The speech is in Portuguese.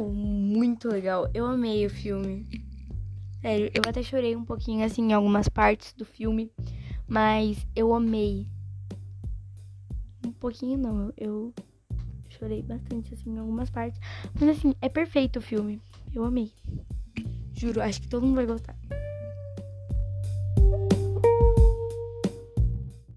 Muito legal. Eu amei o filme. Sério, eu até chorei um pouquinho assim em algumas partes do filme, mas eu amei. Um pouquinho não, eu chorei bastante assim em algumas partes, mas assim, é perfeito o filme. Eu amei. Juro, acho que todo mundo vai gostar.